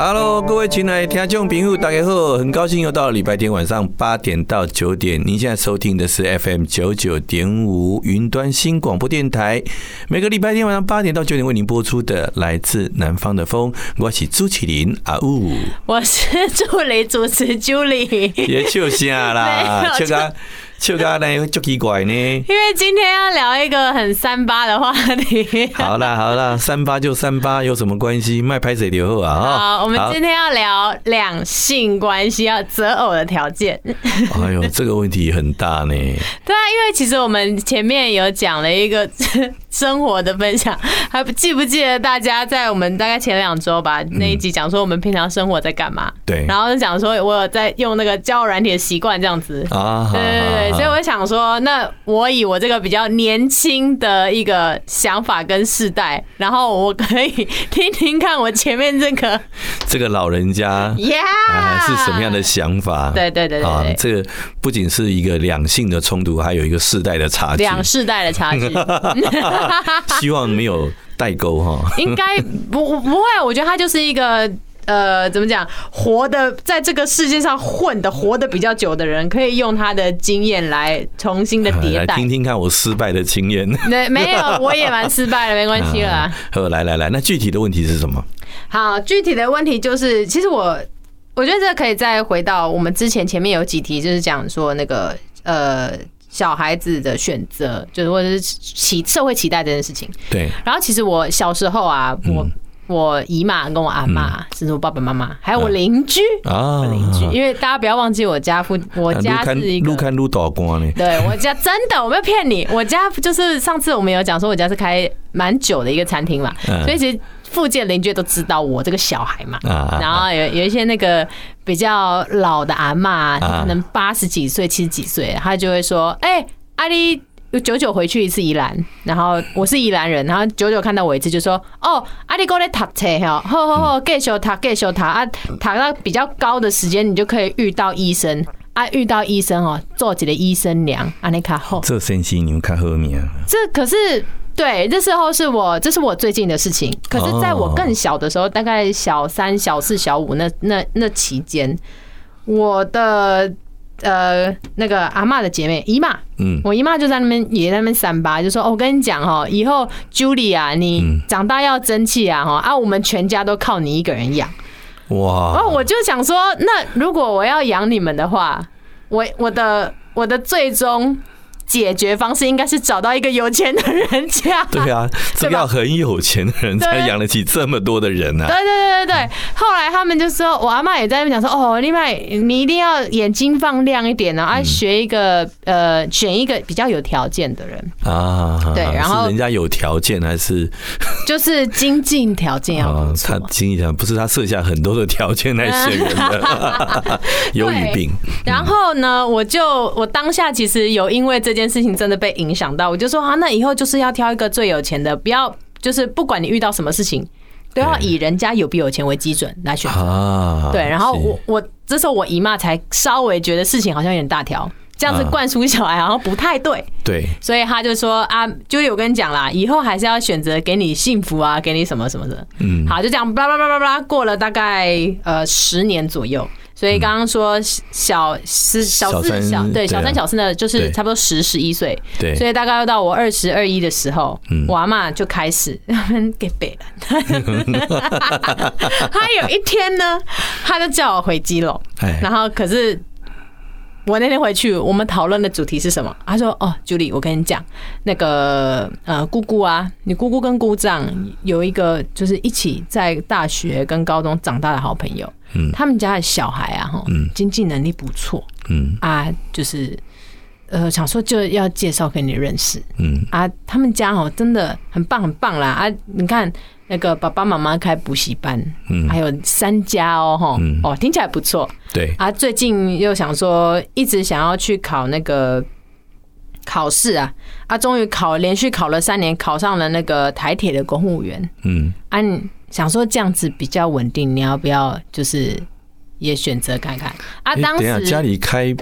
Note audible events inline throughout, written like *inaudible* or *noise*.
Hello，各位亲爱的听众朋友，大家好！很高兴又到了礼拜天晚上八点到九点。您现在收听的是 FM 九九点五云端新广播电台，每个礼拜天晚上八点到九点为您播出的来自南方的风。我是朱启林阿呜，我是助理主持 Julie，别笑啥啦，*laughs* 笑个。就刚刚那就奇怪呢，因为今天要聊一个很三八的话题。好啦好啦，三八就三八，有什么关系？卖拍谁留后啊？好，我们今天要聊两性关系要择偶的条件。*laughs* 哎呦，这个问题很大呢。对啊，因为其实我们前面有讲了一个 *laughs* 生活的分享，还不记不记得大家在我们大概前两周吧那一集讲说我们平常生活在干嘛？对，然后就讲说我有在用那个交友软体的习惯这样子啊，对对对。所以我想说，那我以我这个比较年轻的一个想法跟世代，然后我可以听听看我前面这个 *laughs* 这个老人家呀是什么样的想法？对对对对，啊，这个不仅是一个两性的冲突，还有一个世代的差距，两世代的差距。*laughs* 希望没有代沟哈，应该不不会，我觉得他就是一个。呃，怎么讲？活的在这个世界上混的，活的比较久的人，可以用他的经验来重新的迭代。*laughs* 来听听看我失败的经验。*laughs* 没，没有，我也蛮失败的，没关系了。*laughs* 好，来来来，那具体的问题是什么？好，具体的问题就是，其实我我觉得这可以再回到我们之前前面有几题，就是讲说那个呃小孩子的选择，就是或者是期社会期待这件事情。对。然后其实我小时候啊，我。我姨妈跟我阿妈，甚至我爸爸妈妈，还有我邻居啊，邻居，因为大家不要忘记我家附，我家是一个路看路倒光呢，对，我家真的，我没有骗你，*laughs* 我家就是上次我们有讲说，我家是开蛮久的一个餐厅嘛，所以其实附近邻居都知道我这个小孩嘛，然后有有一些那个比较老的阿妈，可能八十几岁、七十几岁，她就会说，哎，阿丽。有久久回去一次宜兰，然后我是宜兰人，然后九九看到我一次就说：“哦，阿弟哥在读册哈，好好好，继续读，继续读啊，读到比较高的时间，你就可以遇到医生啊，遇到医生哦，做几个医生娘，阿你卡好。这神奇，你们看后面。这可是对，这时候是我，这是我最近的事情。可是在我更小的时候，大概小三、小四、小五那那那期间，我的。呃，那个阿嬷的姐妹姨妈，嗯，我姨妈就在那边也在那边三八，就说：“哦，我跟你讲哈，以后 Julie 啊，你长大要争气啊，哈啊，我们全家都靠你一个人养。”哇！然后我就想说，那如果我要养你们的话，我我的我的最终。解决方式应该是找到一个有钱的人家。*laughs* 对啊，*laughs* 这个要很有钱的人才养得起这么多的人呢。对对对对对。后来他们就说，我阿妈也在那边讲说，哦，另外你一定要眼睛放亮一点呢，啊，学一个呃，选一个比较有条件的人啊。对，然后人家有条件还是就是经济条件要 *laughs* 不错。他经济条件不是他设下很多的条件来选人的，忧郁病。然后呢，我就我当下其实有因为这。这件事情真的被影响到，我就说啊，那以后就是要挑一个最有钱的，不要就是不管你遇到什么事情，都要以人家有不有钱为基准来选择。对，然后我我这时候我姨妈才稍微觉得事情好像有点大条，这样子灌输小孩好像不太对，对，所以他就说啊，就有跟你讲啦，以后还是要选择给你幸福啊，给你什么什么的，嗯，好，就这样，巴拉巴拉巴拉，过了大概呃十年左右。所以刚刚说小四小四小对小三小四呢，就是差不多十十一岁，对，所以大概要到我二十二一的时候，我阿妈就开始给背了。他有一天呢，他就叫我回基隆，然后可是。我那天回去，我们讨论的主题是什么？他说：“哦，Julie，我跟你讲，那个呃，姑姑啊，你姑姑跟姑丈有一个就是一起在大学跟高中长大的好朋友，嗯，他们家的小孩啊，哈，嗯，经济能力不错，嗯。啊，就是呃，想说就要介绍给你认识，嗯。啊，他们家哦真的很棒很棒啦。啊，你看。”那个爸爸妈妈开补习班，嗯，还有三家哦，哈，哦，听起来不错，对。啊。最近又想说，一直想要去考那个考试啊，啊，终于考，连续考了三年，考上了那个台铁的公务员，嗯，啊，想说这样子比较稳定，你要不要就是也选择看看啊？当时家里开。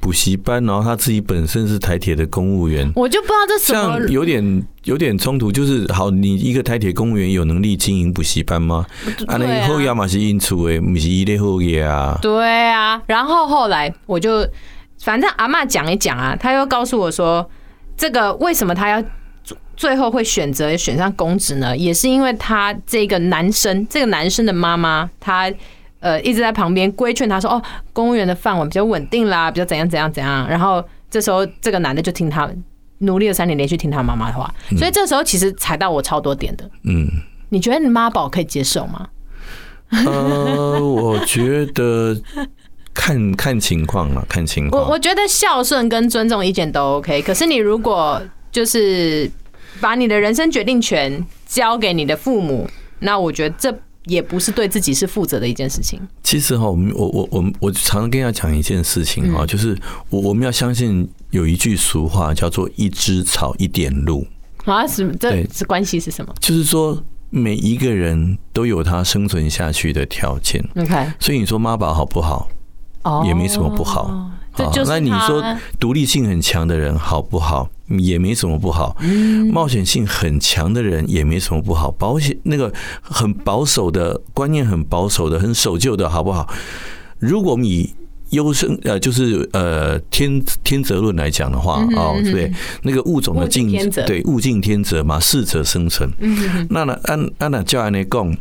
补习班，然后他自己本身是台铁的公务员，我就不知道这什么，像有点有点冲突。就是好，你一个台铁公务员有能力经营补习班吗？啊，那后要嘛是因厝诶，不是一类后业啊。对啊，然后后来我就反正阿妈讲一讲啊，他又告诉我说，这个为什么他要最后会选择选上公职呢？也是因为他这个男生，这个男生的妈妈，他。呃，一直在旁边规劝他说：“哦，公务员的饭碗比较稳定啦，比较怎样怎样怎样。”然后这时候，这个男的就听他努力了三年，连续听他妈妈的话。所以这时候其实踩到我超多点的。嗯，你觉得你妈宝可以接受吗？呃，我觉得看看情况了，看情况。我我觉得孝顺跟尊重意见都 OK。可是你如果就是把你的人生决定权交给你的父母，那我觉得这。也不是对自己是负责的一件事情。其实哈，我们我我我我常常跟他讲一件事情哈，就是我我们要相信有一句俗话叫做“一枝草，一点露”。啊，什么？这是关系是什么？就是说每一个人都有他生存下去的条件。OK，所以你说妈宝好不好？哦，也没什么不好。好，那你说独立性很强的人好不好？也没什么不好。冒险性很强的人也没什么不好。保险那个很保守的观念，很保守的，很守旧的好不好？如果你优生呃，就是呃天天择论来讲的话哦，对，那个物种的竞对物竞天择嘛，适者生存。那呢，按按那教安来讲。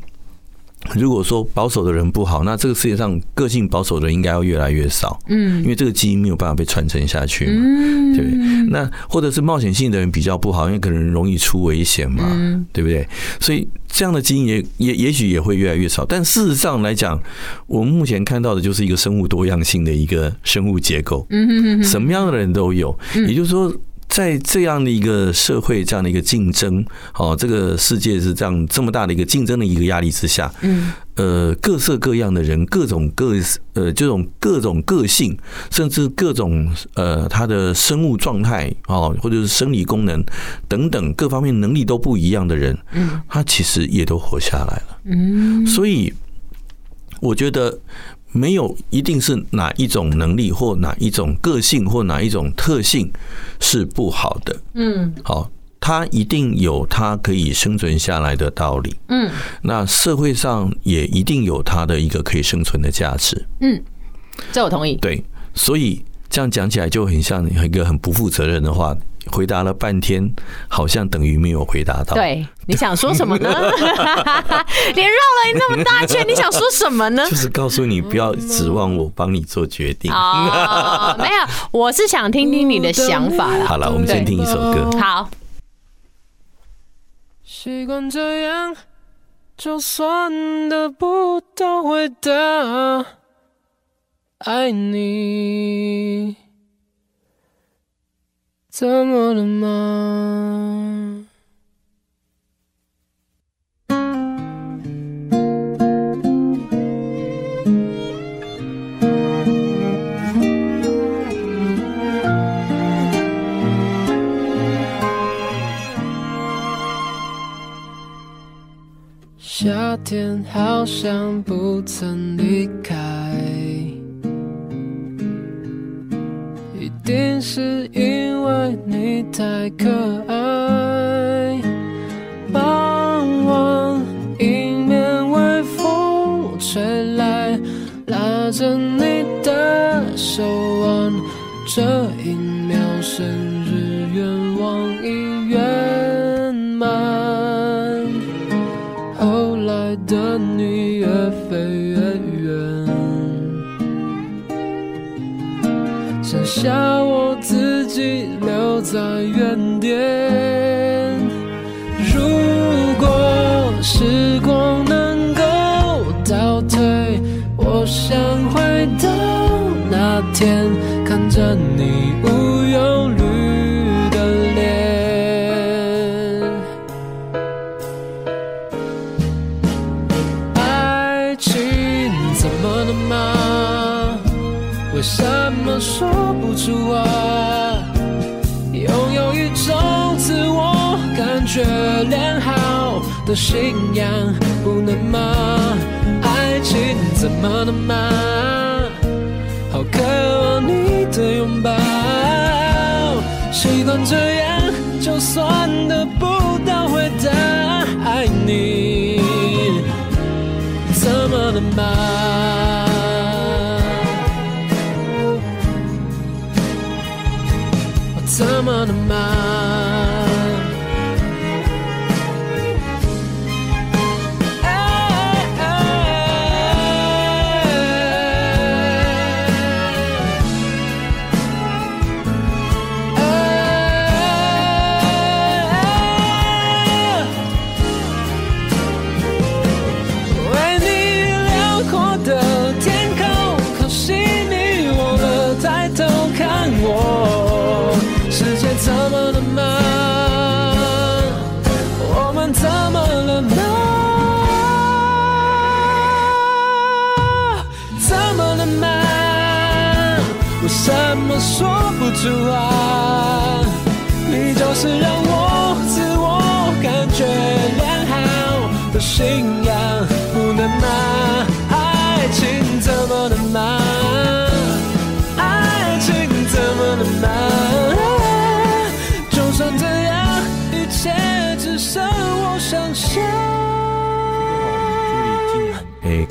如果说保守的人不好，那这个世界上个性保守的人应该要越来越少。嗯，因为这个基因没有办法被传承下去嘛。嗯，对。那或者是冒险性的人比较不好，因为可能容易出危险嘛，对不对？所以这样的基因也也也许也会越来越少。但事实上来讲，我们目前看到的就是一个生物多样性的一个生物结构。嗯，什么样的人都有。也就是说。在这样的一个社会，这样的一个竞争，哦，这个世界是这样这么大的一个竞争的一个压力之下，嗯，呃，各色各样的人，各种各呃这种各种个性，甚至各种呃他的生物状态哦，或者是生理功能等等各方面能力都不一样的人，嗯，他其实也都活下来了，嗯，所以我觉得。没有一定是哪一种能力或哪一种个性或哪一种特性是不好的。嗯，好，他一定有他可以生存下来的道理。嗯，那社会上也一定有他的一个可以生存的价值。嗯，这我同意。对，所以这样讲起来就很像一个很不负责任的话。回答了半天，好像等于没有回答到。对，你想说什么呢？*laughs* 连绕了你那么大圈，你想说什么呢？就是告诉你不要指望我帮你做决定。哦，没有，我是想听听你的想法。好了，我们先听一首歌。好。习惯这样，就算得不到回答，爱你。怎么了吗？夏天好像不曾离开，定。是因为你太可爱。傍晚，迎面微风吹来，拉着你的手腕，这一秒生日愿望已圆满。后来的你下我自己留在原点。如果时光能够倒退，我想回到那天，看着你无忧虑的脸。爱情怎么了吗？为什说不出啊？拥有一种自我。感觉良好的信仰不能吗？爱情怎么了吗？好渴望你的拥抱，习惯这样，就算得不到回答。爱你怎么了吗？怎么了信仰，不能吗？爱情怎么能吗？爱情怎么能吗？就算这样，一切只剩我想象。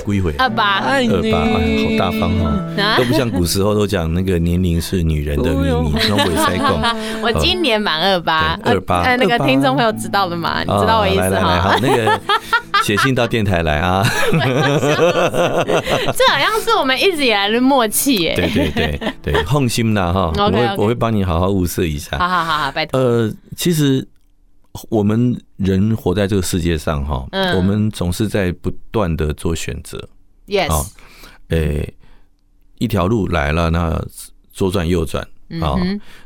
归回二八二八，好大方哦，都不像古时候都讲那个年龄是女人的秘密。*laughs* 我今年满二八，二八，哎，那个听众朋友知道了吗？你知道我意思哈？好，那个写信到电台来啊。*laughs* 这好像是我们一直以来的默契耶。对对对对，放心啦哈，*laughs* 我会我会帮你好好物色一下。好好好，拜托。呃，其实。我们人活在这个世界上，哈，我们总是在不断的做选择。Yes，诶，一条路来了，那左转右转啊。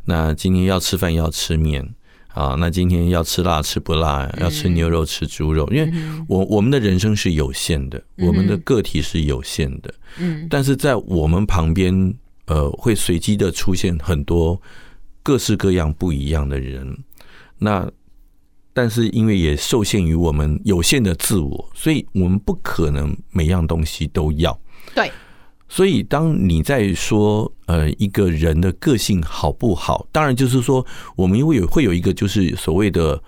那今天要吃饭要吃面啊，那今天要吃辣吃不辣，要吃牛肉吃猪肉，因为我我们的人生是有限的，我们的个体是有限的。嗯，但是在我们旁边，呃，会随机的出现很多各式各样不一样的人。那但是因为也受限于我们有限的自我，所以我们不可能每样东西都要。对，所以当你在说呃一个人的个性好不好，当然就是说我们因为有会有一个就是所谓的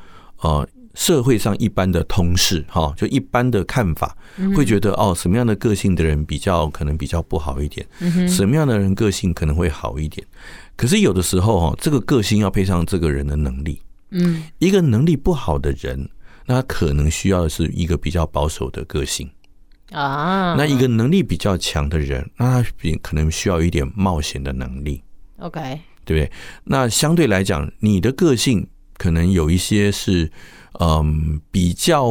呃社会上一般的通识哈，就一般的看法，会觉得哦什么样的个性的人比较可能比较不好一点，什么样的人个性可能会好一点。可是有的时候哈，这个个性要配上这个人的能力。嗯，一个能力不好的人，那他可能需要的是一个比较保守的个性啊。那一个能力比较强的人，那他比可能需要一点冒险的能力。OK，对不对？那相对来讲，你的个性可能有一些是嗯比较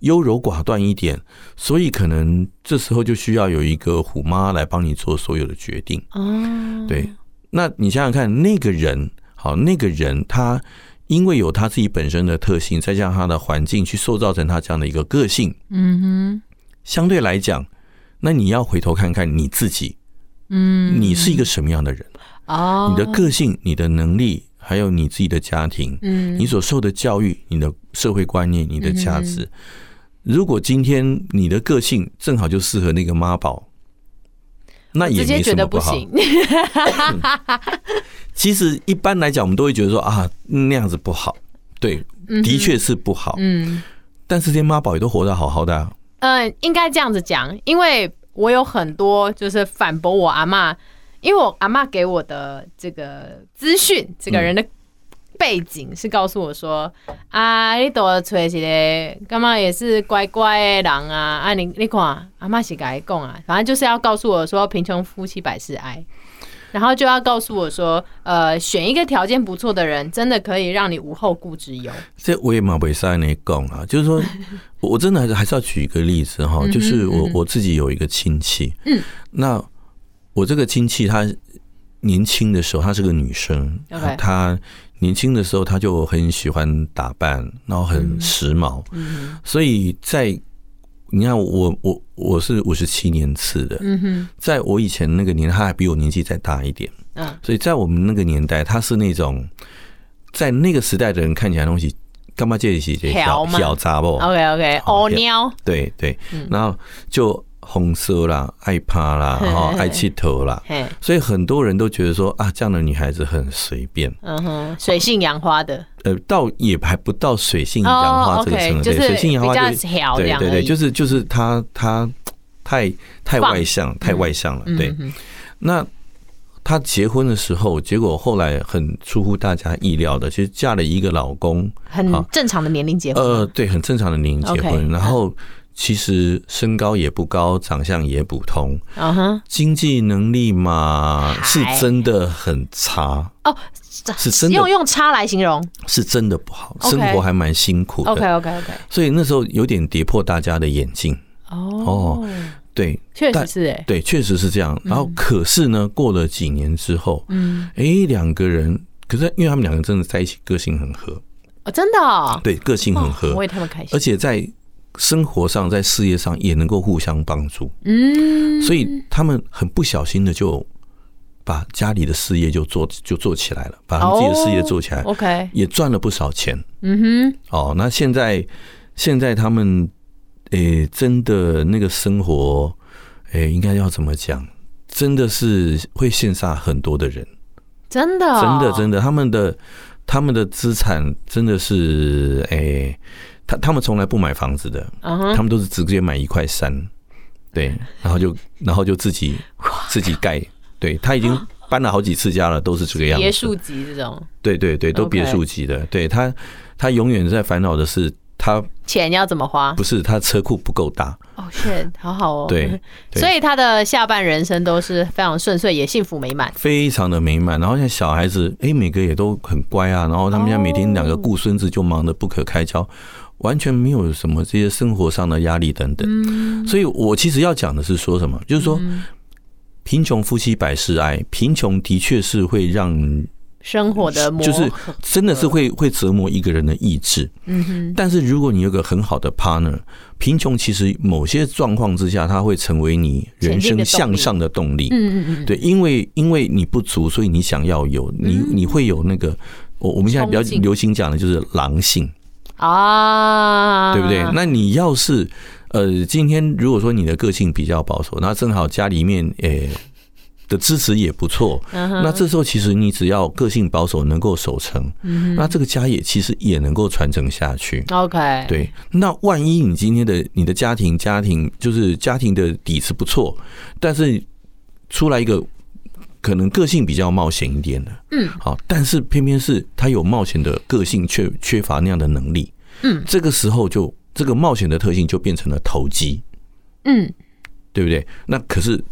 优柔寡断一点，所以可能这时候就需要有一个虎妈来帮你做所有的决定。哦，对。那你想想看，那个人好，那个人他。因为有他自己本身的特性，再加上他的环境去塑造成他这样的一个个性，嗯哼，相对来讲，那你要回头看看你自己，嗯，你是一个什么样的人？哦，你的个性、你的能力，还有你自己的家庭，嗯，你所受的教育、你的社会观念、你的价值，如果今天你的个性正好就适合那个妈宝。那也没什么不好。其实一般来讲，我们都会觉得说啊，那样子不好。对，的确是不好。嗯，但是这些妈宝也都活得好好的啊。嗯，应该这样子讲，因为我有很多就是反驳我阿妈，因为我阿妈给我的这个资讯，这个人的背景是告诉我说、嗯、啊，你多找一个干嘛也是乖乖的人啊，啊你你看阿妈是该讲啊，反正就是要告诉我说，贫穷夫妻百事哀。然后就要告诉我说，呃，选一个条件不错的人，真的可以让你无后顾之忧。这我也蛮不会塞那讲啊，就是说，*laughs* 我真的还是还是要举一个例子哈，就是我我自己有一个亲戚，嗯，那我这个亲戚她年轻的时候，她是个女生，她年轻的时候他就很喜欢打扮，然后很时髦，嗯，所以在。你看我我我是五十七年次的，嗯哼，在我以前那个年代，他还比我年纪再大一点，嗯，所以在我们那个年代，他是那种在那个时代的人看起来东西干嘛介意这小小杂不？OK OK，哦鸟，对对，然后就。红色啦，爱趴啦，然后爱气头啦，所以很多人都觉得说啊，这样的女孩子很随便，嗯哼，水性杨花的，呃，倒也还不到水性杨花这个程度，水性杨花就是对对对，就是就是她她太太外向，太外向了，对。那她结婚的时候，结果后来很出乎大家意料的，其实嫁了一个老公，很正常的年龄结婚，呃，对，很正常的年龄结婚，然后。其实身高也不高，长相也普通，嗯哼，经济能力嘛是真的很差。哦，是真的用用差来形容，是真的不好，生活还蛮辛苦的。OK OK OK，所以那时候有点跌破大家的眼镜。哦，对，确实是哎，对，确实是这样。然后可是呢，过了几年之后，嗯，哎，两个人，可是因为他们两个真的在一起，个性很合。哦，真的，对，个性很合，我为他们开心，而且在。生活上，在事业上也能够互相帮助，嗯，所以他们很不小心的就把家里的事业就做就做起来了，把他们自己的事业做起来，OK，也赚了不少钱，嗯哼，哦，那现在现在他们，诶，真的那个生活，诶，应该要怎么讲？真的是会羡煞很多的人，真的，真的，真的，他们的他们的资产真的是，诶。他他们从来不买房子的，uh huh. 他们都是直接买一块山，对，然后就然后就自己自己盖，对，他已经搬了好几次家了，都是这个样子，别墅级这种，对对对，都别墅级的.对他他永远在烦恼的是他钱要怎么花，不是他车库不够大，哦，是好好哦，对，*laughs* 对。所以他的下半人生都是非常顺遂，也幸福美满，非常的美满，然后像小孩子，哎，每个也都很乖啊，然后他们家每天两个顾孙子就忙得不可开交。完全没有什么这些生活上的压力等等，所以我其实要讲的是说什么，就是说，贫穷夫妻百事哀，贫穷的确是会让生活的磨，就是真的是会会折磨一个人的意志。嗯哼，但是如果你有个很好的 partner，贫穷其实某些状况之下，它会成为你人生向上的动力。嗯嗯嗯，对，因为因为你不足，所以你想要有，你你会有那个，我我们现在比较流行讲的就是狼性。啊，对不对？那你要是呃，今天如果说你的个性比较保守，那正好家里面诶的支持也不错，那这时候其实你只要个性保守能够守成，那这个家也其实也能够传承下去。OK，对。那万一你今天的你的家庭家庭就是家庭的底子不错，但是出来一个可能个性比较冒险一点的，嗯，好，但是偏偏是他有冒险的个性，却缺乏那样的能力，嗯，这个时候就这个冒险的特性就变成了投机，嗯，对不对？那可是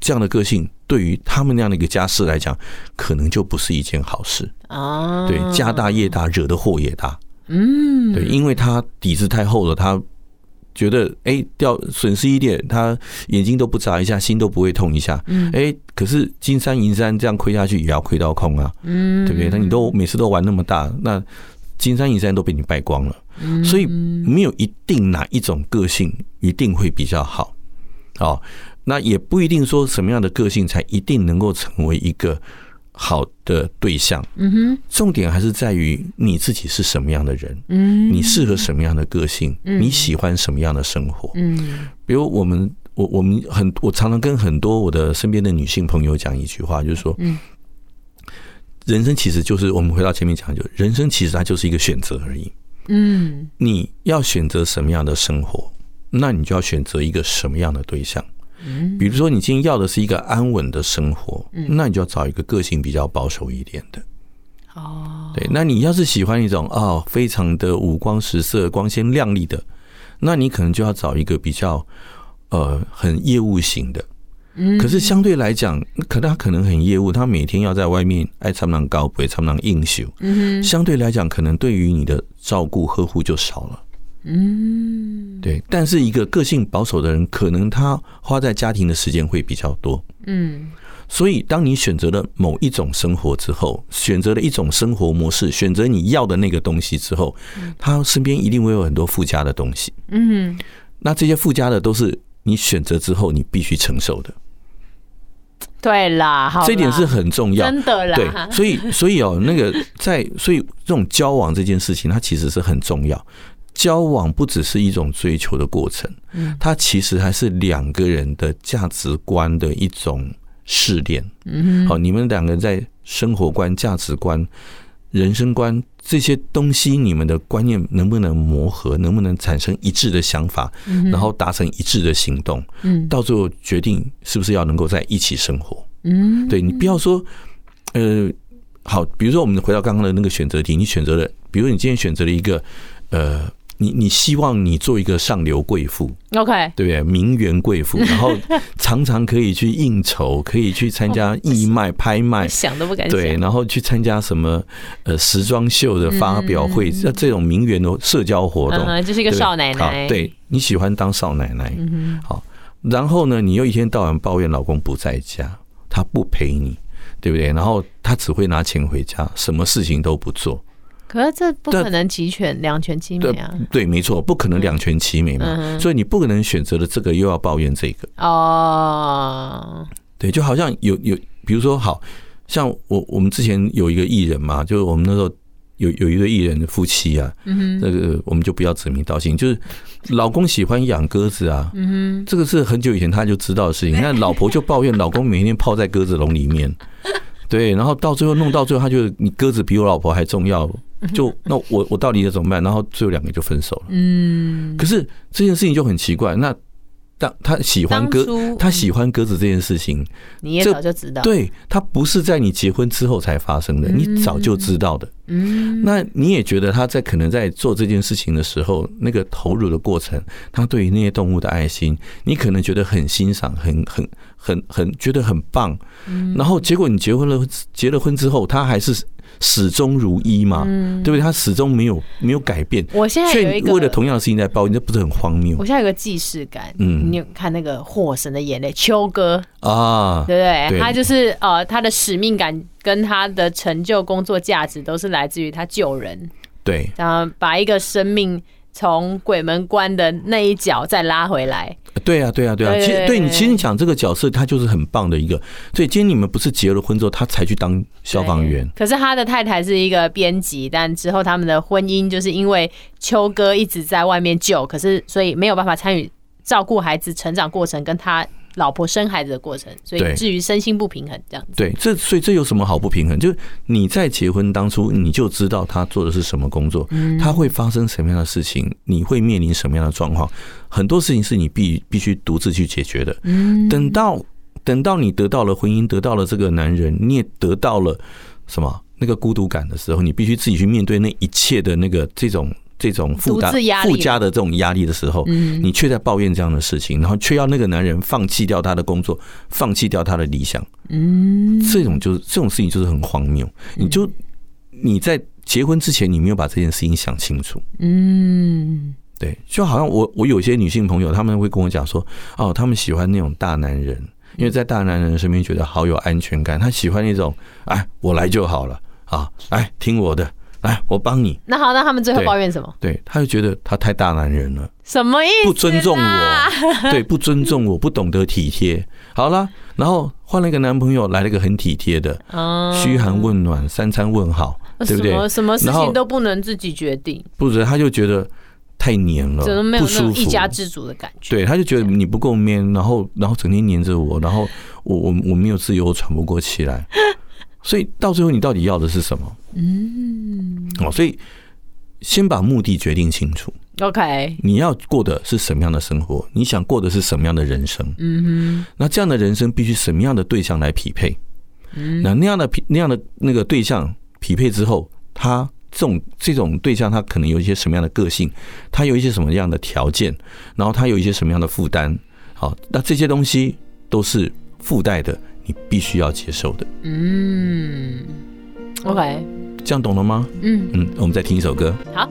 这样的个性对于他们那样的一个家世来讲，可能就不是一件好事。啊。对，家大业大，惹的祸也大，嗯，对，因为他底子太厚了，他。觉得哎，掉损失一点，他眼睛都不眨一下，心都不会痛一下。嗯，哎，可是金山银山这样亏下去，也要亏到空啊。嗯，对不对？那你都每次都玩那么大，那金山银山都被你败光了。嗯，所以没有一定哪一种个性一定会比较好。哦，那也不一定说什么样的个性才一定能够成为一个。好的对象，嗯哼，重点还是在于你自己是什么样的人，嗯，你适合什么样的个性，你喜欢什么样的生活，嗯，比如我们我我们很我常常跟很多我的身边的女性朋友讲一句话，就是说，嗯，人生其实就是我们回到前面讲，就人生其实它就是一个选择而已。嗯，你要选择什么样的生活，那你就要选择一个什么样的对象。嗯，比如说你今天要的是一个安稳的生活，那你就要找一个个性比较保守一点的。哦，对，那你要是喜欢一种哦，非常的五光十色、光鲜亮丽的，那你可能就要找一个比较呃很业务型的。嗯，可是相对来讲，可他可能很业务，他每天要在外面爱参能高，不会参能应酬。嗯，相对来讲，可能对于你的照顾呵护就少了。嗯，对。但是一个个性保守的人，可能他花在家庭的时间会比较多。嗯，所以当你选择了某一种生活之后，选择了一种生活模式，选择你要的那个东西之后，他身边一定会有很多附加的东西。嗯，那这些附加的都是你选择之后你必须承受的。对啦，好啦，这一点是很重要，真的啦。对，所以所以哦，那个在所以这种交往这件事情，它其实是很重要。交往不只是一种追求的过程，嗯它其实还是两个人的价值观的一种试炼。嗯，好，你们两个人在生活观、价值观、人生观这些东西，你们的观念能不能磨合，能不能产生一致的想法，然后达成一致的行动？嗯，到最后决定是不是要能够在一起生活？嗯，对，你不要说，呃，好，比如说我们回到刚刚的那个选择题，你选择了，比如你今天选择了一个，呃。你你希望你做一个上流贵妇，OK，对不对？名媛贵妇，*laughs* 然后常常可以去应酬，可以去参加义卖、拍卖，想都不敢想。对，然后去参加什么呃时装秀的发表会，这这种名媛的社交活动，嗯，就是一个少奶奶。对，你喜欢当少奶奶，嗯，好。然后呢，你又一天到晚抱怨老公不在家，他不陪你，对不对？然后他只会拿钱回家，什么事情都不做。可是这不可能齐全两全其美啊！对，没错，不可能两全其美嘛。所以你不可能选择了这个又要抱怨这个。哦。对，就好像有有，比如说，好像我我们之前有一个艺人嘛，就是我们那时候有有一对艺人的夫妻啊，嗯哼，那个我们就不要指名道姓，就是老公喜欢养鸽子啊，这个是很久以前他就知道的事情，那老婆就抱怨老公每天泡在鸽子笼里面，对，然后到最后弄到最后，他就你鸽子比我老婆还重要。就 *laughs* 那我我到底要怎么办？然后最后两个就分手了。嗯，可是这件事情就很奇怪。那当他喜欢鸽，他喜欢鸽子这件事情，你也早就知道。对，他不是在你结婚之后才发生的，你早就知道的。嗯，那你也觉得他在可能在做这件事情的时候，那个投入的过程，他对于那些动物的爱心，你可能觉得很欣赏，很很很很觉得很棒。嗯，然后结果你结婚了，结了婚之后，他还是。始终如一嘛，嗯、对不对？他始终没有没有改变。我现在有为了同样的事情在抱怨，这不是很荒谬？我现在有个既视感，嗯，你有看那个《火神的眼泪》秋哥啊，对不对？对他就是呃，他的使命感跟他的成就、工作价值都是来自于他救人，对，然后把一个生命。从鬼门关的那一角再拉回来，对啊，对啊，对啊。其实对你，其实你讲这个角色，他就是很棒的一个。所以今天你们不是结了婚之后，他才去当消防员。可是他的太太是一个编辑，但之后他们的婚姻就是因为秋哥一直在外面救，可是所以没有办法参与照顾孩子成长过程，跟他。老婆生孩子的过程，所以至于身心不平衡这样子。对，这所以这有什么好不平衡？就是你在结婚当初你就知道他做的是什么工作，他会发生什么样的事情，你会面临什么样的状况，很多事情是你必必须独自去解决的。等到等到你得到了婚姻，得到了这个男人，你也得到了什么那个孤独感的时候，你必须自己去面对那一切的那个这种。这种附加附加的这种压力的时候，你却在抱怨这样的事情，然后却要那个男人放弃掉他的工作，放弃掉他的理想。嗯，这种就是这种事情就是很荒谬。你就你在结婚之前，你没有把这件事情想清楚。嗯，对，就好像我我有些女性朋友，他们会跟我讲说，哦，他们喜欢那种大男人，因为在大男人身边觉得好有安全感。他喜欢那种，哎，我来就好了啊，哎，听我的。来，我帮你。那好，那他们最后抱怨什么？对，他就觉得他太大男人了，什么意思？不尊重我，*laughs* 对，不尊重我，不懂得体贴。好了，然后换了一个男朋友，来了一个很体贴的，嘘寒问暖，三餐问好，对不对？什么什么事情都不能自己决定，不是？他就觉得太黏了，不舒服，一家之主的感觉。对，他就觉得你不够 man，然后然后整天黏着我，然后我我我没有自由，我喘不过气来。所以到最后，你到底要的是什么？嗯，哦，所以先把目的决定清楚。OK，你要过的是什么样的生活？你想过的是什么样的人生？嗯哼，那这样的人生必须什么样的对象来匹配？嗯，那那样的匹那样的那个对象匹配之后，他这种这种对象他可能有一些什么样的个性？他有一些什么样的条件？然后他有一些什么样的负担？好，那这些东西都是附带的，你必须要接受的。嗯，OK，这样懂了吗？嗯嗯，我们再听一首歌。好。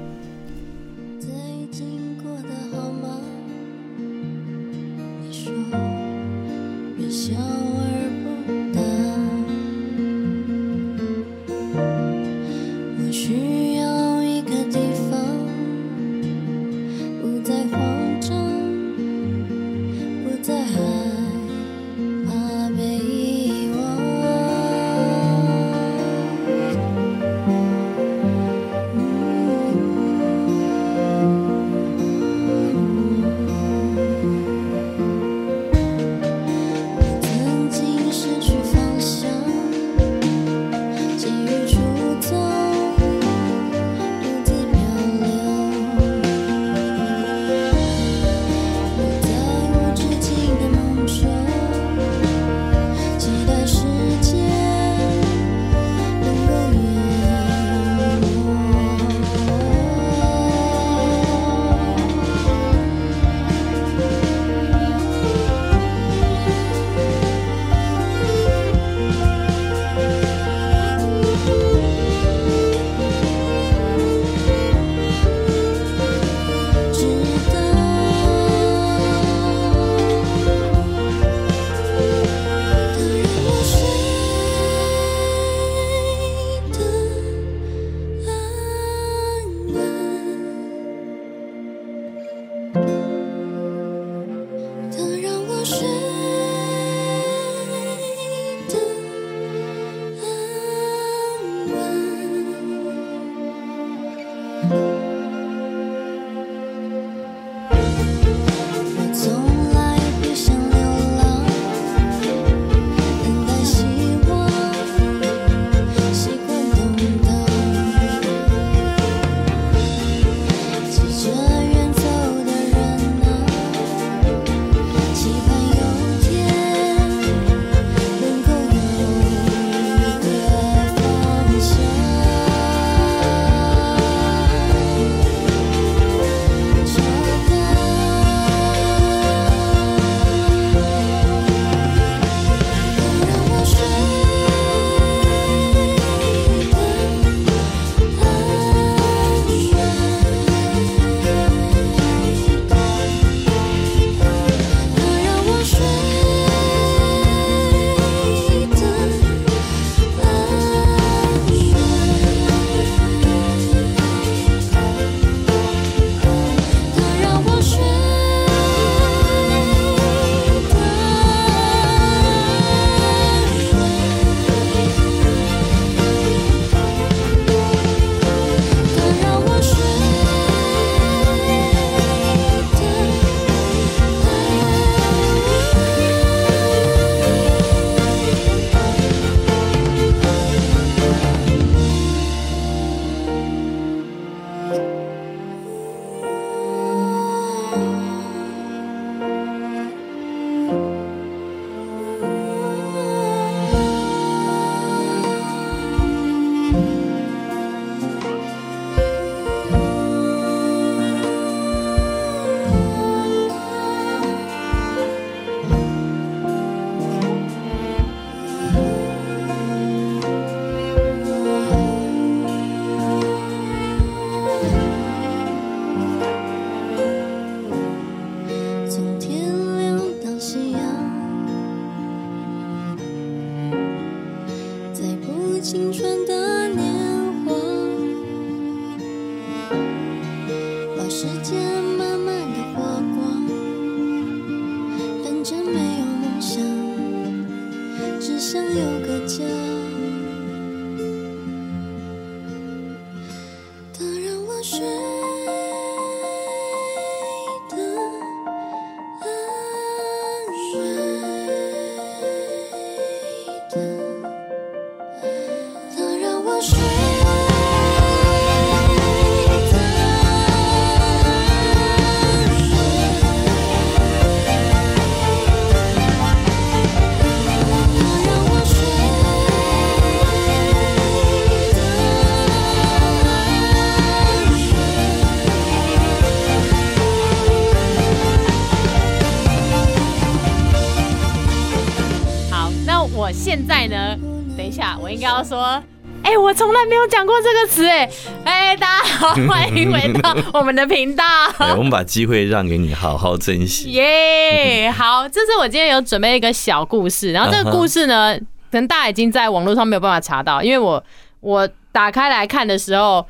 我现在呢，等一下，我应该要说。哎、欸，我从来没有讲过这个词哎！哎，大家好，欢迎回到我们的频道。*laughs* 哎，我们把机会让给你，好好珍惜。耶，好，这是我今天有准备一个小故事，然后这个故事呢，uh huh. 可能大家已经在网络上没有办法查到，因为我我打开来看的时候，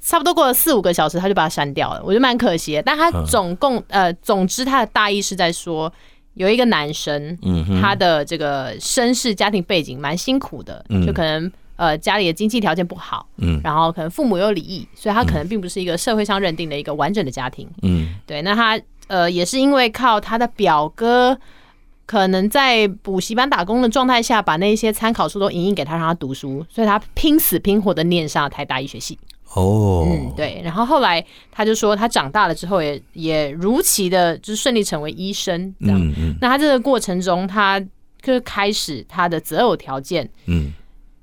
差不多过了四五个小时，他就把它删掉了，我觉得蛮可惜的。但他总共、uh huh. 呃，总之他的大意是在说，有一个男生，嗯、uh，huh. 他的这个身世家庭背景蛮辛苦的，就可能。呃，家里的经济条件不好，嗯，然后可能父母有离异，所以他可能并不是一个社会上认定的一个完整的家庭，嗯，对。那他呃，也是因为靠他的表哥，可能在补习班打工的状态下，把那些参考书都影印给他，让他读书，所以他拼死拼活的念上了台大医学系。哦，嗯，对。然后后来他就说，他长大了之后也也如期的，就是顺利成为医生，这样。嗯嗯。那他这个过程中，他就开始他的择偶条件，嗯。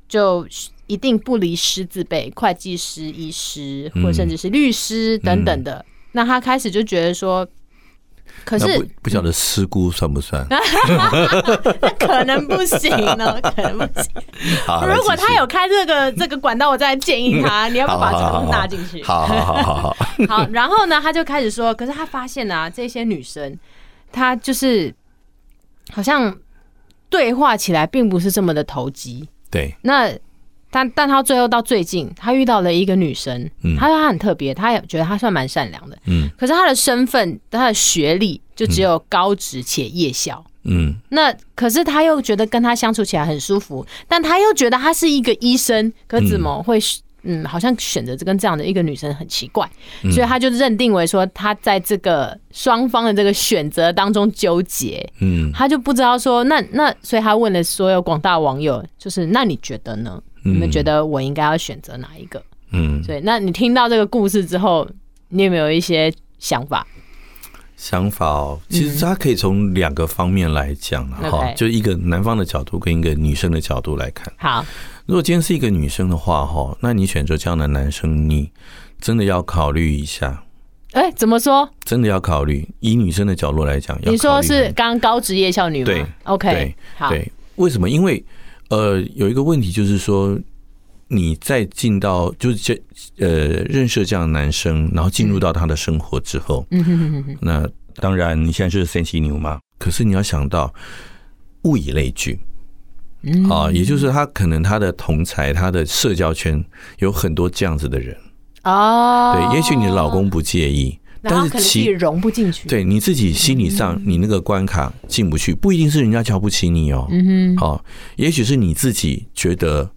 就一定不离师字辈，会计师、医师，或甚至是律师等等的。嗯、那他开始就觉得说，可是不不晓得师姑算不算？*laughs* 那可能不行呢，可能不行。如果他有开这个这个管道，我再建议他，*laughs* 你要不要把这个纳进去？好好好好好。好，然后呢，他就开始说，可是他发现啊，这些女生，她就是好像对话起来并不是这么的投机。对，那但但他最后到最近，他遇到了一个女生，嗯，他说他很特别，他也觉得他算蛮善良的，嗯，可是他的身份、他的学历就只有高职且夜校，嗯，那可是他又觉得跟他相处起来很舒服，但他又觉得他是一个医生，可怎么会？嗯，好像选择这跟这样的一个女生很奇怪，所以他就认定为说他在这个双方的这个选择当中纠结，嗯，他就不知道说那那，所以他问了所有广大网友，就是那你觉得呢？你们觉得我应该要选择哪一个？嗯，所以那你听到这个故事之后，你有没有一些想法？想法哦，其实他可以从两个方面来讲哈，就一个男方的角度跟一个女生的角度来看。好。如果今天是一个女生的话，哈，那你选择这样的男生，你真的要考虑一下。哎、欸，怎么说？真的要考虑，以女生的角度来讲，你说是刚高职业校女吗？对，OK，对。为什么？因为呃，有一个问题就是说，你在进到就是这呃认识这样的男生，然后进入到他的生活之后，嗯哼哼哼哼，那当然你现在就是三七牛嘛。可是你要想到物以类聚。啊，也就是他可能他的同才，他的社交圈有很多这样子的人哦。对，也许你的老公不介意，但是其融不进去。对，你自己心理上你那个关卡进不去，不一定是人家瞧不起你哦。嗯哼。哦，也许是你自己觉得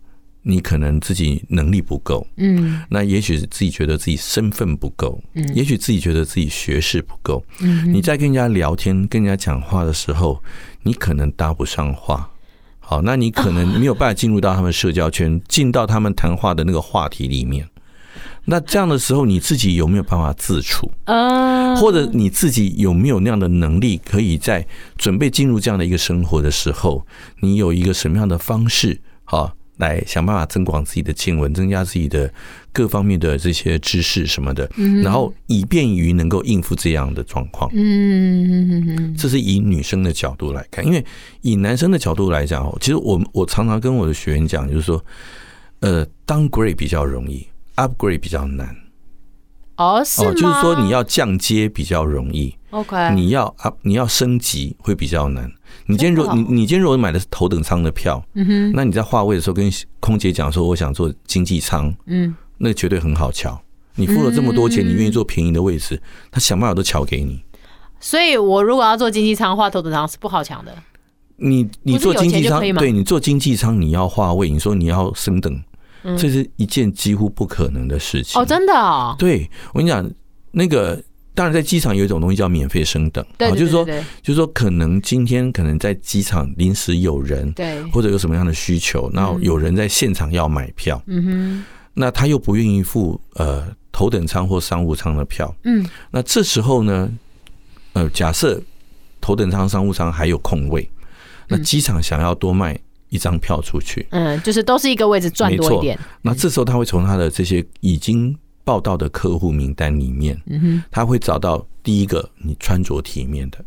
你可能自己能力不够。嗯。那也许是自己觉得自己身份不够。嗯。也许自己觉得自己学识不够。嗯。你在跟人家聊天、跟人家讲话的时候，你可能搭不上话。好，那你可能没有办法进入到他们社交圈，进到他们谈话的那个话题里面。那这样的时候，你自己有没有办法自处？啊，或者你自己有没有那样的能力，可以在准备进入这样的一个生活的时候，你有一个什么样的方式？好。来想办法增广自己的见闻，增加自己的各方面的这些知识什么的，然后以便于能够应付这样的状况。嗯，这是以女生的角度来看，因为以男生的角度来讲，其实我我常常跟我的学员讲，就是说，呃，downgrade 比较容易，upgrade 比较难。哦，是吗？就是说你要降阶比较容易，OK，你要 up，你要升级会比较难。你今天如果你你今天如果买的是头等舱的票，嗯哼，那你在划位的时候跟空姐讲说，我想坐经济舱，嗯，那绝对很好瞧。你付了这么多钱，你愿意坐便宜的位置，他想办法都瞧给你。所以我如果要坐经济舱划头等舱是不好抢的。你你坐经济舱，对你坐经济舱你要划位，你说你要升等。这是一件几乎不可能的事情。哦，真的哦。对，我跟你讲，那个当然在机场有一种东西叫免费升等，对，就是说，就是说，可能今天可能在机场临时有人，对，或者有什么样的需求，然后有人在现场要买票，嗯哼，那他又不愿意付呃头等舱或商务舱的票，嗯，那这时候呢，呃，假设头等舱、商务舱还有空位，那机场想要多卖。一张票出去，嗯，就是都是一个位置赚多一点。那这时候他会从他的这些已经报道的客户名单里面，嗯哼，他会找到第一个你穿着体面的，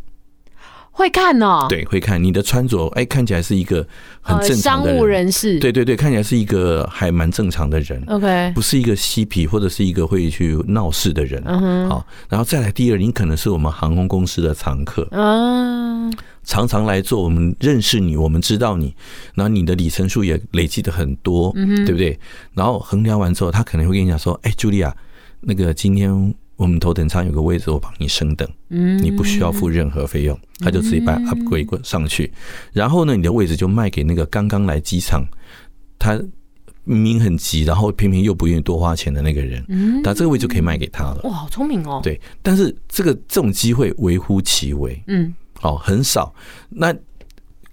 会看哦，对，会看你的穿着，哎，看起来是一个很正常的商务人士，对对对，看起来是一个还蛮正常的人，OK，不是一个嬉皮或者是一个会去闹事的人，嗯，好，然后再来第二，你可能是我们航空公司的常客，嗯，常常来做，我们认识你，我们知道你，然后你的里程数也累积的很多，嗯，对不对？然后衡量完之后，他可能会跟你讲说，哎，茱莉亚，那个今天。我们头等舱有个位置，我帮你升等，嗯，你不需要付任何费用，他就直接把 upgrade 上去，然后呢，你的位置就卖给那个刚刚来机场，他明明很急，然后偏偏又不愿意多花钱的那个人，嗯，那这个位置就可以卖给他了。哇，好聪明哦！对，但是这个这种机会微乎其微，嗯，哦，很少。那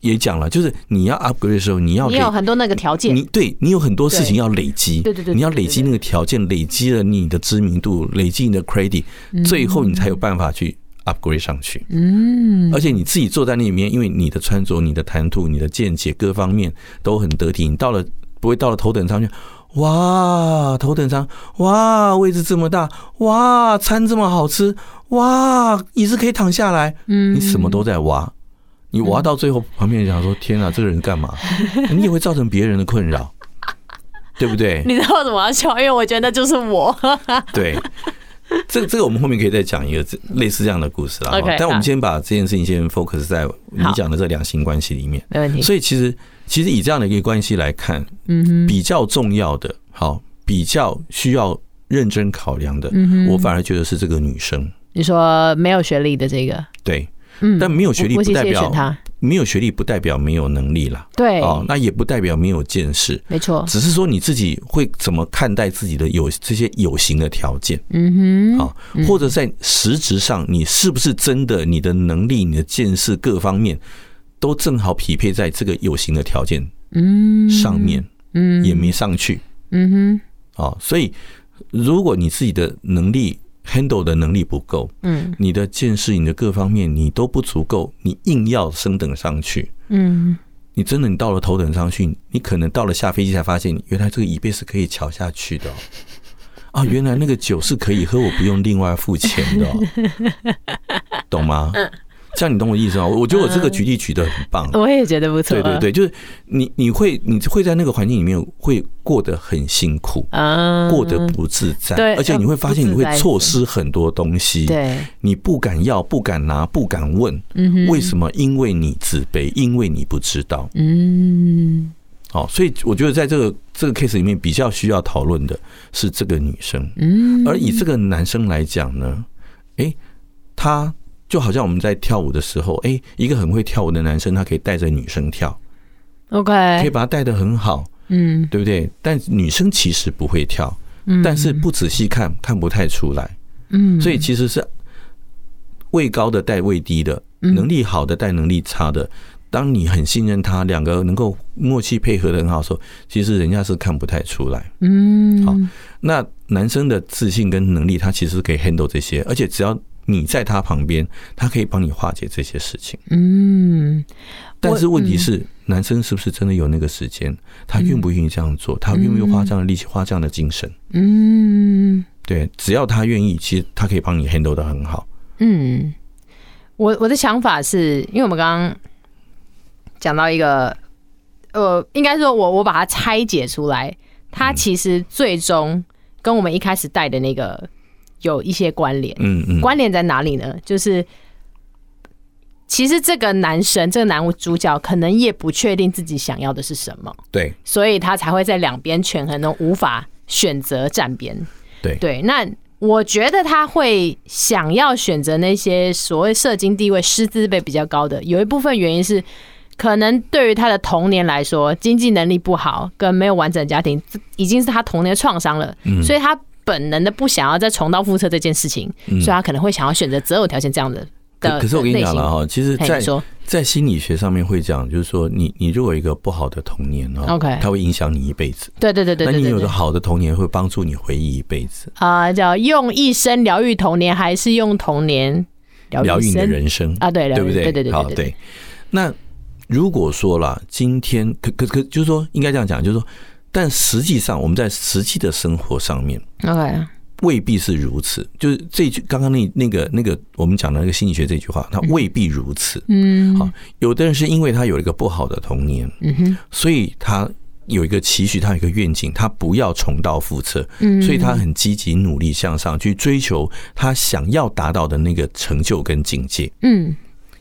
也讲了，就是你要 upgrade 的时候，你要你有很多那个条件，你对你有很多事情要累积，对对对，你要累积那个条件，累积了你的知名度，累积你的 credit，最后你才有办法去 upgrade 上去。嗯，而且你自己坐在那里面，因为你的穿着、你的谈吐、你的见解各方面都很得体，你到了不会到了头等舱去，哇，头等舱，哇，位置这么大，哇，餐这么好吃，哇，椅子可以躺下来，嗯，你什么都在挖。你挖到最后，旁边人讲说：“天啊，这个人干嘛？” *laughs* 你也会造成别人的困扰，对不对？你知道为什么要笑？因为我觉得那就是我。对，这个这个我们后面可以再讲一个类似这样的故事啊。但我们先把这件事情先 focus 在你讲的这两性关系里面，没问题。所以其实其实以这样的一个关系来看，嗯，比较重要的，好，比较需要认真考量的，我反而觉得是这个女生。你说没有学历的这个，对。但没有学历不代表没有学历不代表没有能力啦。对。哦，那也不代表没有见识，没错。只是说你自己会怎么看待自己的有这些有形的条件，嗯哼，啊，或者在实质上，你是不是真的你的能力、你的见识各方面都正好匹配在这个有形的条件嗯。上面，嗯，也没上去，嗯哼，哦，所以如果你自己的能力。Handle 的能力不够，嗯，你的见识、你的各方面你都不足够，你硬要升等上去，嗯，你真的你到了头等上去，你可能到了下飞机才发现，原来这个椅背是可以翘下去的，*laughs* 啊，原来那个酒是可以喝，我不用另外付钱的，懂吗？这 *laughs* 样你懂我意思吗？我觉得我这个举例举的很棒，我也觉得不错。对对对，就是你你会你会在那个环境里面会过得很辛苦，过得不自在，对，而且你会发现你会错失很多东西，对，你不敢要，不敢拿，不敢问，为什么？因为你自卑，因为你不知道，嗯，好，所以我觉得在这个这个 case 里面比较需要讨论的是这个女生，嗯，而以这个男生来讲呢，诶，他。就好像我们在跳舞的时候，哎，一个很会跳舞的男生，他可以带着女生跳，OK，可以把他带的很好，嗯，对不对？但女生其实不会跳，嗯。但是不仔细看看不太出来，嗯，所以其实是位高的带位低的，能力好的带能力差的。当你很信任他，两个能够默契配合的很好的时候，其实人家是看不太出来，嗯，好，那男生的自信跟能力，他其实可以 handle 这些，而且只要。你在他旁边，他可以帮你化解这些事情。嗯，但是问题是，男生是不是真的有那个时间？他愿不愿意这样做？他愿不愿意花这样的力气，花这样的精神？嗯，对，只要他愿意，其实他可以帮你 handle 的很好。嗯，我我的想法是因为我们刚刚讲到一个，呃，应该说我我把它拆解出来，他其实最终跟我们一开始带的那个。有一些关联，嗯嗯，关联在哪里呢？就是其实这个男生，这个男主角可能也不确定自己想要的是什么，对，所以他才会在两边权衡中无法选择站边，对对。那我觉得他会想要选择那些所谓社经地位、师资辈比较高的，有一部分原因是可能对于他的童年来说，经济能力不好跟没有完整家庭，已经是他童年创伤了，嗯，所以他。本能的不想要再重蹈覆辙这件事情，所以他可能会想要选择择偶条件这样的。可是我跟你讲了哈，其实，在在心理学上面会讲，就是说，你你如果有一个不好的童年哦，OK，它会影响你一辈子。对对对对。那你有个好的童年，会帮助你回忆一辈子。啊，叫用一生疗愈童年，还是用童年疗愈你的人生啊？对，对不对？对对对。好，对。那如果说了，今天可可可，就是说，应该这样讲，就是说。但实际上，我们在实际的生活上面，OK，未必是如此。就是这句刚刚那那个那个我们讲的那个心理学这句话，它未必如此。嗯，好，有的人是因为他有一个不好的童年，嗯哼，所以他有一个期许，他有一个愿景，他不要重蹈覆辙，嗯，所以他很积极努力向上去追求他想要达到的那个成就跟境界。嗯。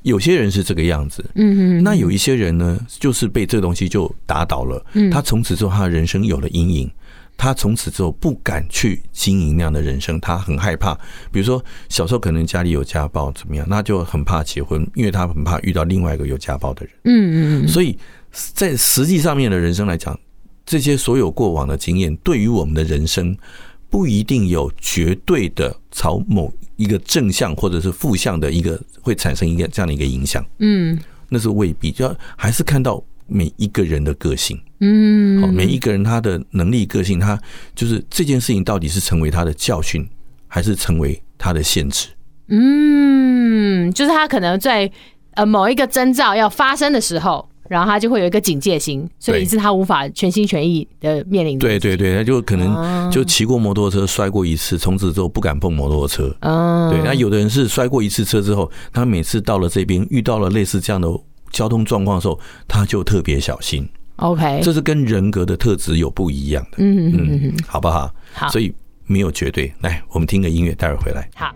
有些人是这个样子，嗯嗯，那有一些人呢，就是被这东西就打倒了，嗯，他从此之后，他的人生有了阴影，他从此之后不敢去经营那样的人生，他很害怕。比如说小时候可能家里有家暴怎么样，那就很怕结婚，因为他很怕遇到另外一个有家暴的人，嗯嗯，所以在实际上面的人生来讲，这些所有过往的经验，对于我们的人生不一定有绝对的朝某一个正向或者是负向的一个会产生一个这样的一个影响，嗯，那是未必，就要还是看到每一个人的个性，嗯，好，每一个人他的能力、个性，他就是这件事情到底是成为他的教训，还是成为他的限制？嗯，就是他可能在呃某一个征兆要发生的时候。然后他就会有一个警戒心，所以以致他无法全心全意的面临。对对对，他就可能就骑过摩托车摔过一次，从此之后不敢碰摩托车。嗯，对。那有的人是摔过一次车之后，他每次到了这边遇到了类似这样的交通状况的时候，他就特别小心。OK，这是跟人格的特质有不一样的。嗯嗯嗯，好不好？好。所以没有绝对。来，我们听个音乐，待会儿回来。好。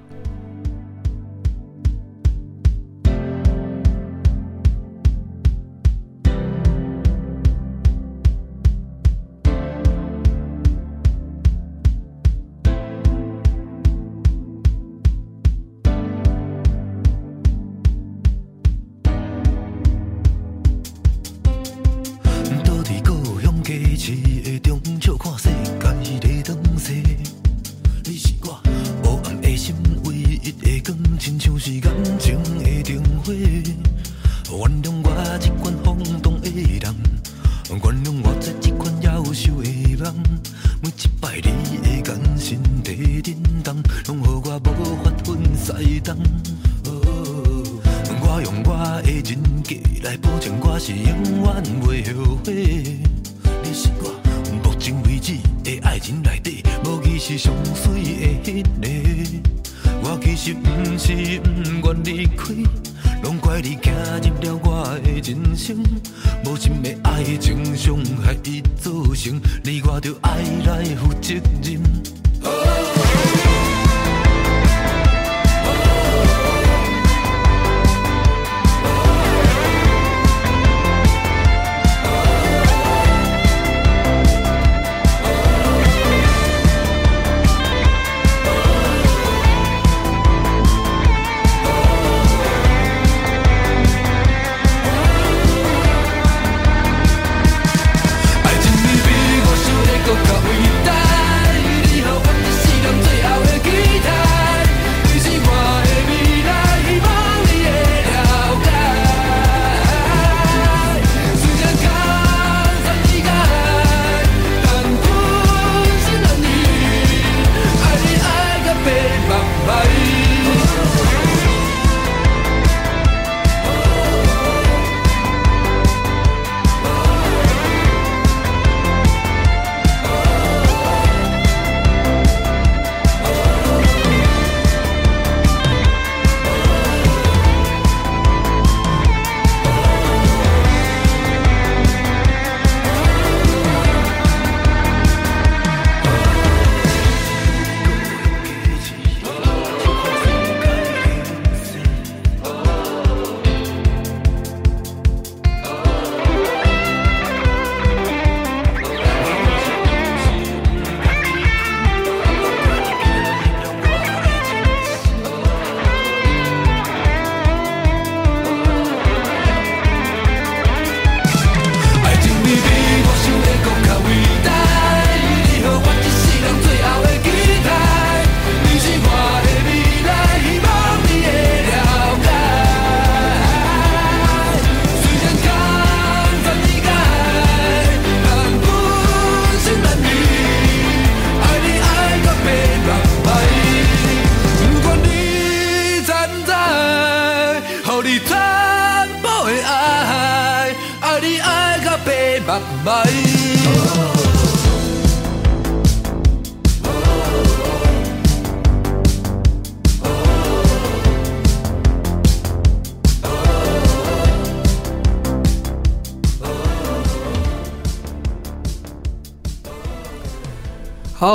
走入了我的人生，无心的爱，情伤害已造成，你我着爱来负责任。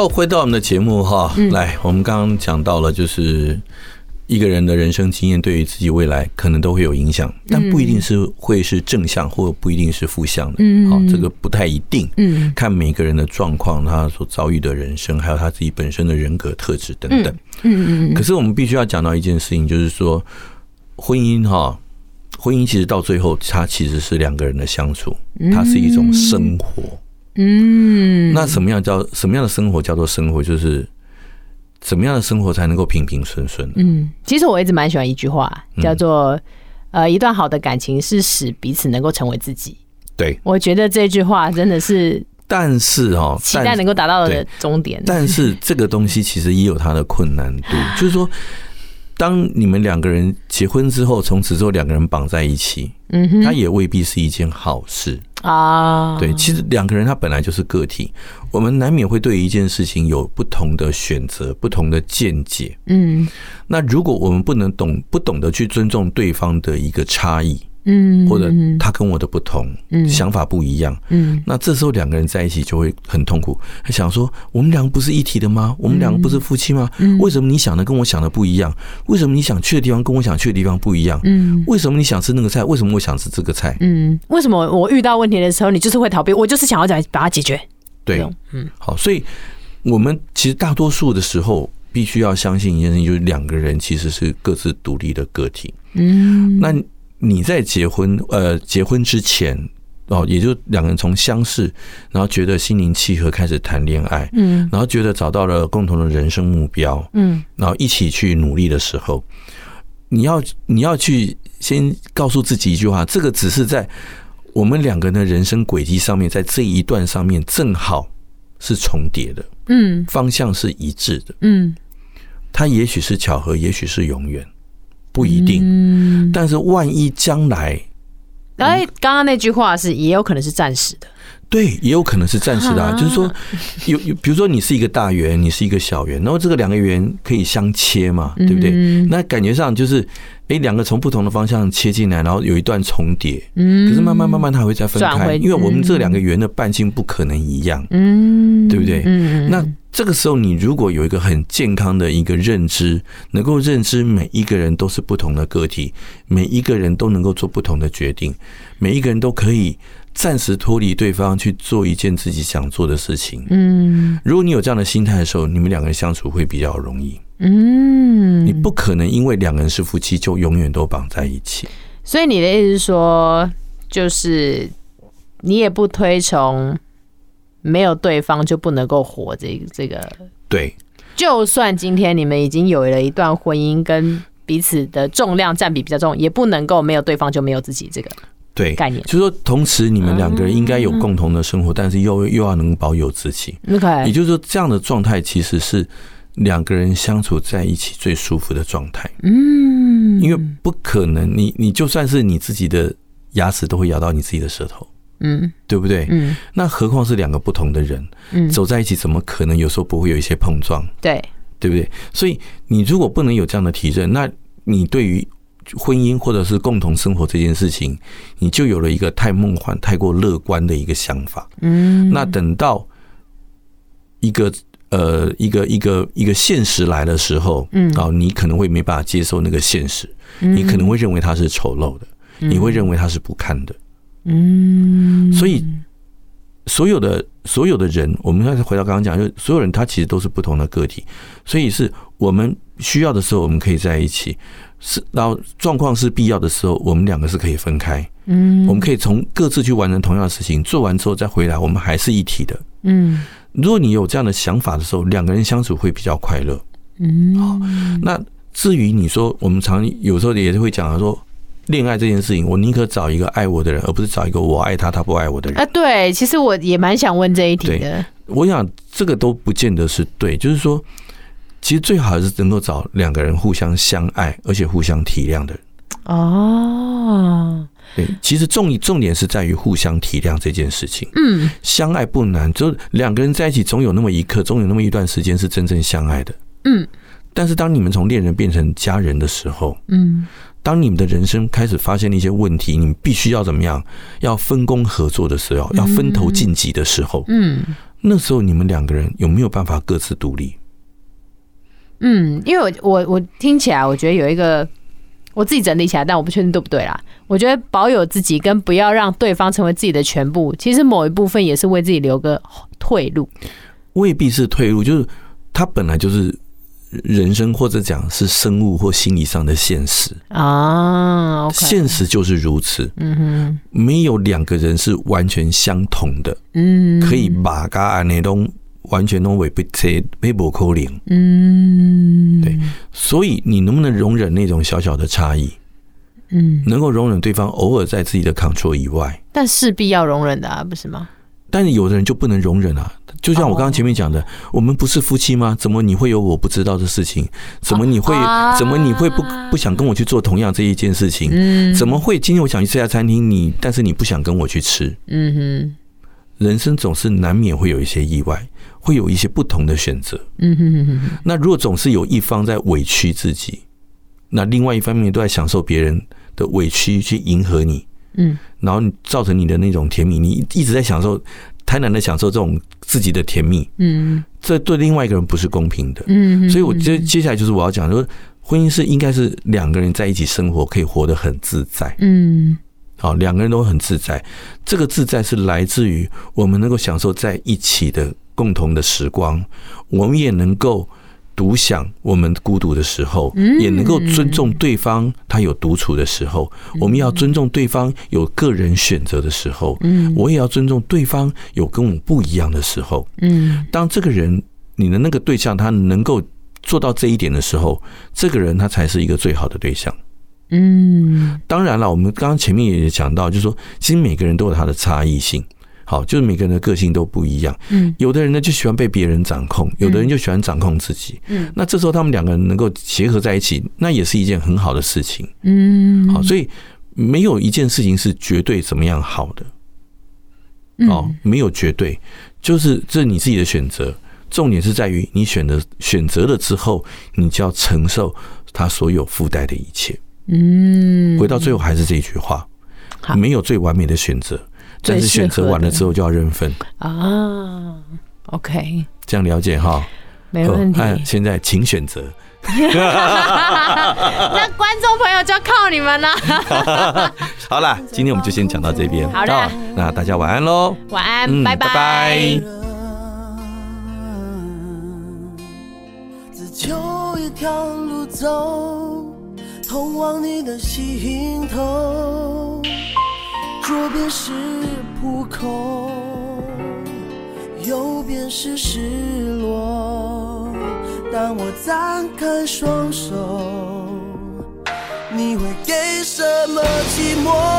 好，回到我们的节目哈，嗯、来，我们刚刚讲到了，就是一个人的人生经验对于自己未来可能都会有影响，但不一定是会是正向，或不一定是负向的。嗯，好，这个不太一定。嗯，看每个人的状况，他所遭遇的人生，还有他自己本身的人格特质等等。嗯嗯嗯。可是我们必须要讲到一件事情，就是说婚姻哈。婚姻其实到最后，它其实是两个人的相处，它是一种生活。嗯，那什么样叫什么样的生活叫做生活？就是怎么样的生活才能够平平顺顺？嗯，其实我一直蛮喜欢一句话，叫做“呃，一段好的感情是使彼此能够成为自己。”对，我觉得这句话真的是，但是哦，期待能够达到的终点。*laughs* 但是这个东西其实也有它的困难度，就是说。当你们两个人结婚之后，从此之后两个人绑在一起，嗯哼，他也未必是一件好事啊。对，其实两个人他本来就是个体，我们难免会对一件事情有不同的选择、不同的见解。嗯，那如果我们不能懂、不懂得去尊重对方的一个差异。嗯，或者他跟我的不同，嗯，想法不一样，嗯，那这时候两个人在一起就会很痛苦。他想说，我们两个不是一体的吗？我们两个不是夫妻吗？为什么你想的跟我想的不一样？为什么你想去的地方跟我想去的地方不一样？嗯，为什么你想吃那个菜？为什么我想吃这个菜？嗯，为什么我遇到问题的时候，你就是会逃避？我就是想要讲把它解决。对，嗯，好，所以我们其实大多数的时候必须要相信一件事情，就是两个人其实是各自独立的个体。嗯，那。你在结婚呃结婚之前哦，也就两个人从相识，然后觉得心灵契合，开始谈恋爱，嗯，然后觉得找到了共同的人生目标，嗯，然后一起去努力的时候，你要你要去先告诉自己一句话，这个只是在我们两个人的人生轨迹上面，在这一段上面正好是重叠的，嗯，方向是一致的，嗯，它也许是巧合，也许是永远。不一定，但是万一将来，哎，刚刚那句话是也有可能是暂时的，对，也有可能是暂时的，就是说有有，比如说你是一个大圆，你是一个小圆，然后这个两个圆可以相切嘛，对不对？那感觉上就是。哎，两个从不同的方向切进来，然后有一段重叠，嗯，可是慢慢慢慢它会再分开，因为我们这两个圆的半径不可能一样，嗯，对不对？嗯，那这个时候你如果有一个很健康的一个认知，能够认知每一个人都是不同的个体，每一个人都能够做不同的决定，每一个人都可以暂时脱离对方去做一件自己想做的事情，嗯，如果你有这样的心态的时候，你们两个人相处会比较容易。嗯，你不可能因为两个人是夫妻就永远都绑在一起。所以你的意思是说，就是你也不推崇没有对方就不能够活这个这个。对，就算今天你们已经有了一段婚姻，跟彼此的重量占比比较重，也不能够没有对方就没有自己这个对概念。就是说，同时你们两个人应该有共同的生活，但是又又要能保有自己。OK，也就是说，这样的状态其实是。两个人相处在一起最舒服的状态，嗯，因为不可能，你你就算是你自己的牙齿都会咬到你自己的舌头，嗯，对不对？嗯，那何况是两个不同的人，嗯，走在一起怎么可能有时候不会有一些碰撞？对，对不对？所以你如果不能有这样的体认，那你对于婚姻或者是共同生活这件事情，你就有了一个太梦幻、太过乐观的一个想法，嗯，那等到一个。呃，一个一个一个现实来的时候，嗯，啊，你可能会没办法接受那个现实，你可能会认为它是丑陋的，你会认为它是不堪的，嗯，所以所有的所有的人，我们再回到刚刚讲，就所有人他其实都是不同的个体，所以是我们需要的时候我们可以在一起，是然后状况是必要的时候，我们两个是可以分开，嗯，我们可以从各自去完成同样的事情，做完之后再回来，我们还是一体的，嗯。如果你有这样的想法的时候，两个人相处会比较快乐。嗯，好。那至于你说，我们常有时候也是会讲说，恋爱这件事情，我宁可找一个爱我的人，而不是找一个我爱他，他不爱我的人。啊，对，其实我也蛮想问这一题的。我想这个都不见得是对，就是说，其实最好还是能够找两个人互相相爱，而且互相体谅的人。哦。对，其实重重点是在于互相体谅这件事情。嗯，相爱不难，就两个人在一起，总有那么一刻，总有那么一段时间是真正相爱的。嗯，但是当你们从恋人变成家人的时候，嗯，当你们的人生开始发现了一些问题，你们必须要怎么样？要分工合作的时候，要分头晋级的时候，嗯，那时候你们两个人有没有办法各自独立？嗯，因为我我我听起来，我觉得有一个我自己整理起来，但我不确定对不对啦。我觉得保有自己跟不要让对方成为自己的全部，其实某一部分也是为自己留个退路。未必是退路，就是他本来就是人生或者讲是生物或心理上的现实啊。Okay、现实就是如此。嗯哼，没有两个人是完全相同的。嗯，可以把嘎安内东。完全都违背这被不可能。嗯，对，所以你能不能容忍那种小小的差异？嗯，能够容忍对方偶尔在自己的 control 以外，但势必要容忍的啊，不是吗？但是有的人就不能容忍啊，就像我刚刚前面讲的，我们不是夫妻吗？怎么你会有我不知道的事情？怎么你会？怎么你会不不想跟我去做同样这一件事情？嗯，怎么会？今天我想去这家餐厅，你但是你不想跟我去吃？嗯哼，人生总是难免会有一些意外。会有一些不同的选择。嗯哼哼哼。那如果总是有一方在委屈自己，那另外一方面都在享受别人的委屈去迎合你，嗯，然后造成你的那种甜蜜，你一直在享受贪婪的享受这种自己的甜蜜，嗯，这对另外一个人不是公平的。嗯，所以我觉得接下来就是我要讲，说婚姻是应该是两个人在一起生活，可以活得很自在。嗯，好，两个人都很自在，这个自在是来自于我们能够享受在一起的。共同的时光，我们也能够独享我们孤独的时候，也能够尊重对方他有独处的时候。我们要尊重对方有个人选择的时候，我也要尊重对方有跟我们不一样的时候。嗯，当这个人你的那个对象他能够做到这一点的时候，这个人他才是一个最好的对象。嗯，当然了，我们刚刚前面也讲到，就是说，其实每个人都有他的差异性。好，就是每个人的个性都不一样。嗯，有的人呢就喜欢被别人掌控，有的人就喜欢掌控自己。嗯，那这时候他们两个人能够结合在一起，那也是一件很好的事情。嗯，好，所以没有一件事情是绝对怎么样好的。哦，没有绝对，就是这是你自己的选择。重点是在于你选择选择了之后，你就要承受他所有附带的一切。嗯，回到最后还是这句话，没有最完美的选择。但是选择完了之后就要认分啊，OK，这样了解哈，没问题。现在请选择，*laughs* 那观众朋友就要靠你们了。*laughs* 好了，今天我们就先讲到这边。好的，那大家晚安喽，晚安，拜拜。只求一条路走，通往你的心头。左边是扑空，右边是失落。当我张开双手，你会给什么寂寞？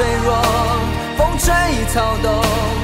脆弱，风吹草动。